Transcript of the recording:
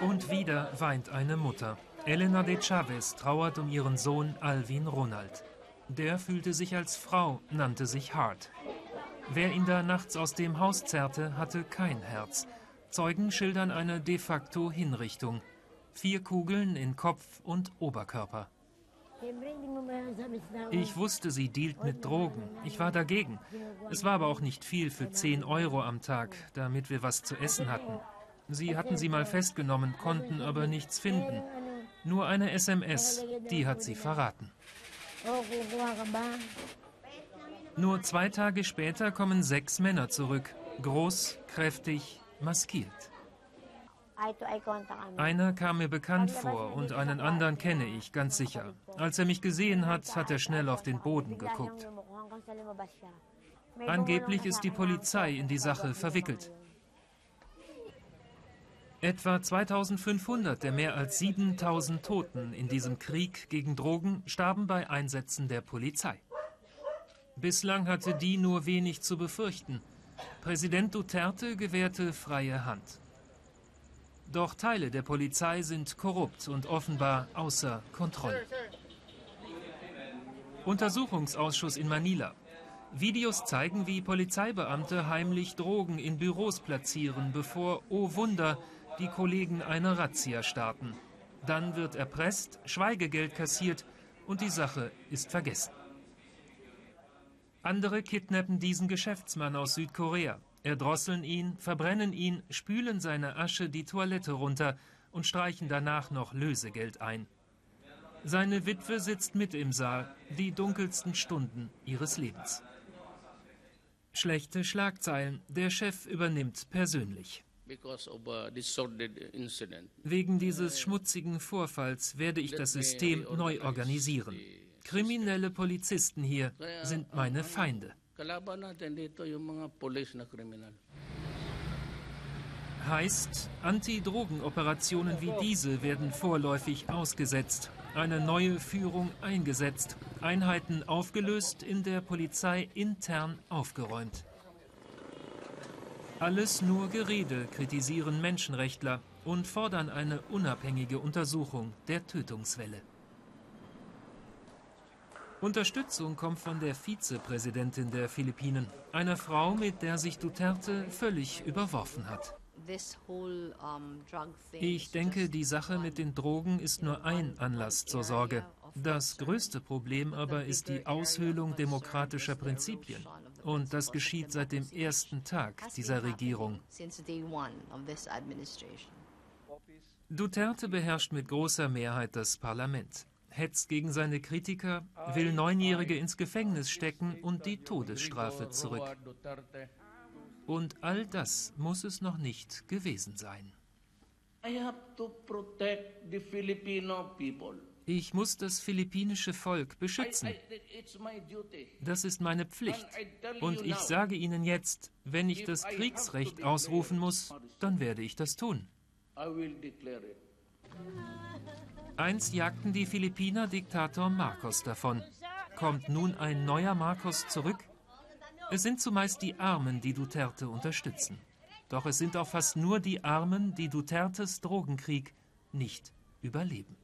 Und wieder weint eine Mutter. Elena de Chavez trauert um ihren Sohn Alvin Ronald. Der fühlte sich als Frau, nannte sich Hart. Wer ihn da nachts aus dem Haus zerrte, hatte kein Herz. Zeugen schildern eine de facto Hinrichtung. Vier Kugeln in Kopf und Oberkörper. Ich wusste, sie dealt mit Drogen. Ich war dagegen. Es war aber auch nicht viel für 10 Euro am Tag, damit wir was zu essen hatten. Sie hatten sie mal festgenommen, konnten aber nichts finden. Nur eine SMS, die hat sie verraten. Nur zwei Tage später kommen sechs Männer zurück. Groß, kräftig, maskiert. Einer kam mir bekannt vor und einen anderen kenne ich ganz sicher. Als er mich gesehen hat, hat er schnell auf den Boden geguckt. Angeblich ist die Polizei in die Sache verwickelt. Etwa 2500 der mehr als 7000 Toten in diesem Krieg gegen Drogen starben bei Einsätzen der Polizei. Bislang hatte die nur wenig zu befürchten. Präsident Duterte gewährte freie Hand. Doch Teile der Polizei sind korrupt und offenbar außer Kontrolle. Untersuchungsausschuss in Manila. Videos zeigen, wie Polizeibeamte heimlich Drogen in Büros platzieren, bevor, oh Wunder, die Kollegen eine Razzia starten. Dann wird erpresst, Schweigegeld kassiert und die Sache ist vergessen. Andere kidnappen diesen Geschäftsmann aus Südkorea. Erdrosseln ihn, verbrennen ihn, spülen seine Asche die Toilette runter und streichen danach noch Lösegeld ein. Seine Witwe sitzt mit im Saal, die dunkelsten Stunden ihres Lebens. Schlechte Schlagzeilen. Der Chef übernimmt persönlich. Wegen dieses schmutzigen Vorfalls werde ich das System neu organisieren. Kriminelle Polizisten hier sind meine Feinde. Heißt, Anti-Drogen-Operationen wie diese werden vorläufig ausgesetzt, eine neue Führung eingesetzt, Einheiten aufgelöst, in der Polizei intern aufgeräumt. Alles nur Gerede, kritisieren Menschenrechtler und fordern eine unabhängige Untersuchung der Tötungswelle. Unterstützung kommt von der Vizepräsidentin der Philippinen, einer Frau, mit der sich Duterte völlig überworfen hat. Ich denke, die Sache mit den Drogen ist nur ein Anlass zur Sorge. Das größte Problem aber ist die Aushöhlung demokratischer Prinzipien. Und das geschieht seit dem ersten Tag dieser Regierung. Duterte beherrscht mit großer Mehrheit das Parlament hetzt gegen seine Kritiker, will Neunjährige ins Gefängnis stecken und die Todesstrafe zurück. Und all das muss es noch nicht gewesen sein. Ich muss das philippinische Volk beschützen. Das ist meine Pflicht. Und ich sage Ihnen jetzt, wenn ich das Kriegsrecht ausrufen muss, dann werde ich das tun. Einst jagten die Philippiner Diktator Marcos davon. Kommt nun ein neuer Marcos zurück? Es sind zumeist die Armen, die Duterte unterstützen. Doch es sind auch fast nur die Armen, die Dutertes Drogenkrieg nicht überleben.